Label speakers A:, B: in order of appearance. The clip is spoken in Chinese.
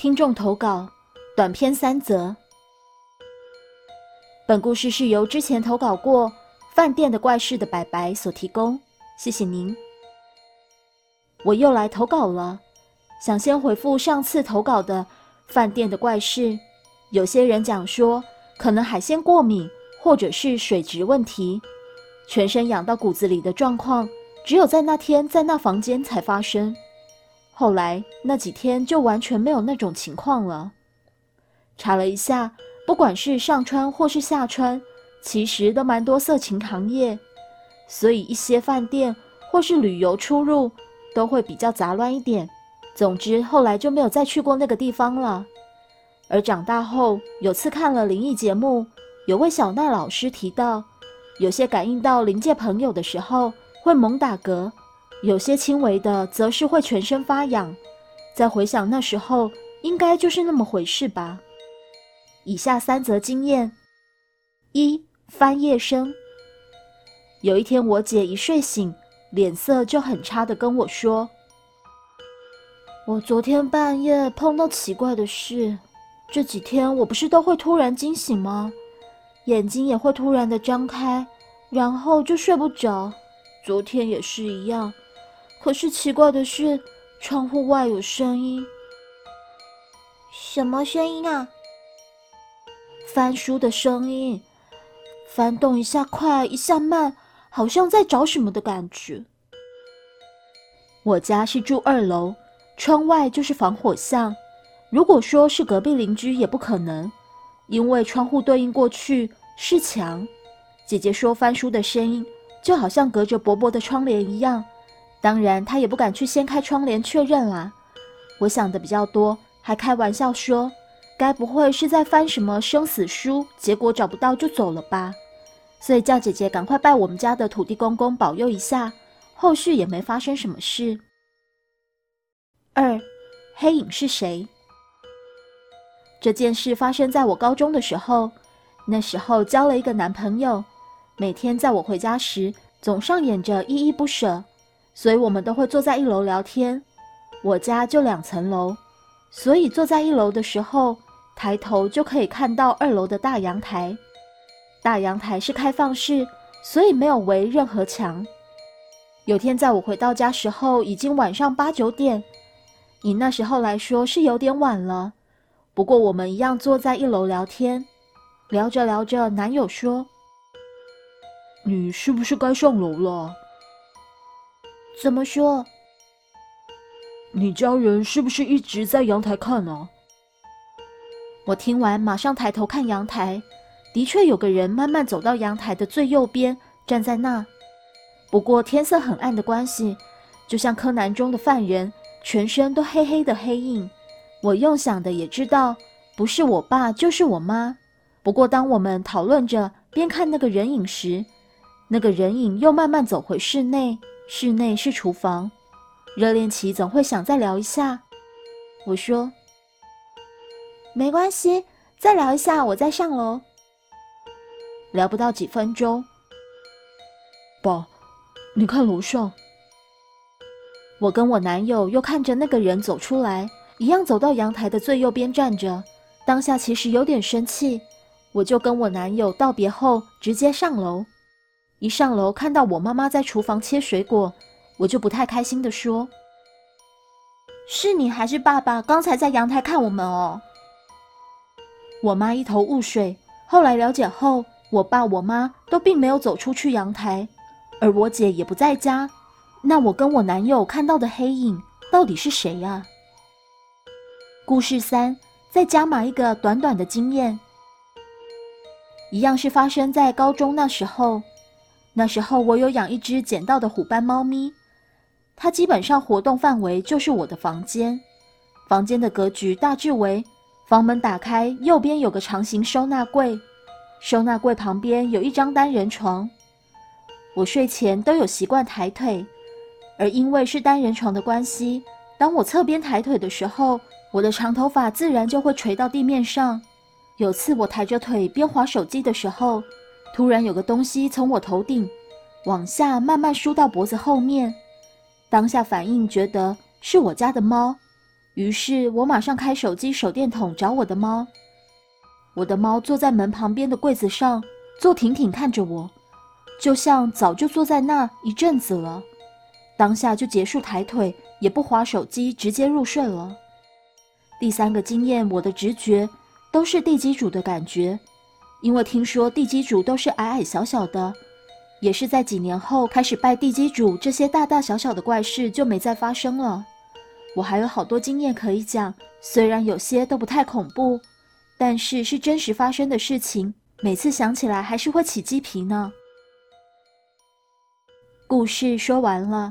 A: 听众投稿，短篇三则。本故事是由之前投稿过《饭店的怪事》的白白所提供，谢谢您。我又来投稿了，想先回复上次投稿的《饭店的怪事》。有些人讲说，可能海鲜过敏，或者是水质问题，全身痒到骨子里的状况，只有在那天在那房间才发生。后来那几天就完全没有那种情况了。查了一下。不管是上川或是下川，其实都蛮多色情行业，所以一些饭店或是旅游出入都会比较杂乱一点。总之，后来就没有再去过那个地方了。而长大后，有次看了灵异节目，有位小奈老师提到，有些感应到灵界朋友的时候会猛打嗝，有些轻微的则是会全身发痒。再回想那时候，应该就是那么回事吧。以下三则经验：一翻页声。有一天，我姐一睡醒，脸色就很差的跟我说：“我昨天半夜碰到奇怪的事。这几天我不是都会突然惊醒吗？眼睛也会突然的张开，然后就睡不着。昨天也是一样。可是奇怪的是，窗户外有声音。
B: 什么声音啊？”
A: 翻书的声音，翻动一下快，一下慢，好像在找什么的感觉。我家是住二楼，窗外就是防火巷。如果说是隔壁邻居，也不可能，因为窗户对应过去是墙。姐姐说翻书的声音就好像隔着薄薄的窗帘一样，当然他也不敢去掀开窗帘确认啦。我想的比较多，还开玩笑说。该不会是在翻什么生死书，结果找不到就走了吧？所以叫姐姐赶快拜我们家的土地公公保佑一下，后续也没发生什么事。二，黑影是谁？这件事发生在我高中的时候，那时候交了一个男朋友，每天在我回家时总上演着依依不舍，所以我们都会坐在一楼聊天。我家就两层楼，所以坐在一楼的时候。抬头就可以看到二楼的大阳台，大阳台是开放式，所以没有围任何墙。有天在我回到家时候，已经晚上八九点，以那时候来说是有点晚了。不过我们一样坐在一楼聊天，聊着聊着，男友说：“
C: 你是不是该上楼了？”“
B: 怎么说？”“
C: 你家人是不是一直在阳台看呢？”
A: 我听完，马上抬头看阳台，的确有个人慢慢走到阳台的最右边，站在那。不过天色很暗的关系，就像柯南中的犯人，全身都黑黑的黑影。我用想的也知道，不是我爸就是我妈。不过当我们讨论着边看那个人影时，那个人影又慢慢走回室内。室内是厨房。热恋期总会想再聊一下。我说。
B: 没关系，再聊一下，我再上楼。
A: 聊不到几分钟，
C: 爸，你看楼上。
A: 我跟我男友又看着那个人走出来，一样走到阳台的最右边站着。当下其实有点生气，我就跟我男友道别后，直接上楼。一上楼看到我妈妈在厨房切水果，我就不太开心的说：“
B: 是你还是爸爸刚才在阳台看我们哦？”
A: 我妈一头雾水。后来了解后，我爸我妈都并没有走出去阳台，而我姐也不在家。那我跟我男友看到的黑影到底是谁呀？故事三，再加码一个短短的经验，一样是发生在高中那时候。那时候我有养一只捡到的虎斑猫咪，它基本上活动范围就是我的房间。房间的格局大致为。房门打开，右边有个长形收纳柜，收纳柜旁边有一张单人床。我睡前都有习惯抬腿，而因为是单人床的关系，当我侧边抬腿的时候，我的长头发自然就会垂到地面上。有次我抬着腿边划手机的时候，突然有个东西从我头顶往下慢慢梳到脖子后面，当下反应觉得是我家的猫。于是我马上开手机手电筒找我的猫。我的猫坐在门旁边的柜子上，坐挺挺看着我，就像早就坐在那一阵子了。当下就结束抬腿，也不划手机，直接入睡了。第三个经验，我的直觉都是地基主的感觉，因为听说地基主都是矮矮小小的，也是在几年后开始拜地基主，这些大大小小的怪事就没再发生了。我还有好多经验可以讲，虽然有些都不太恐怖。但是是真实发生的事情，每次想起来还是会起鸡皮呢。故事说完了，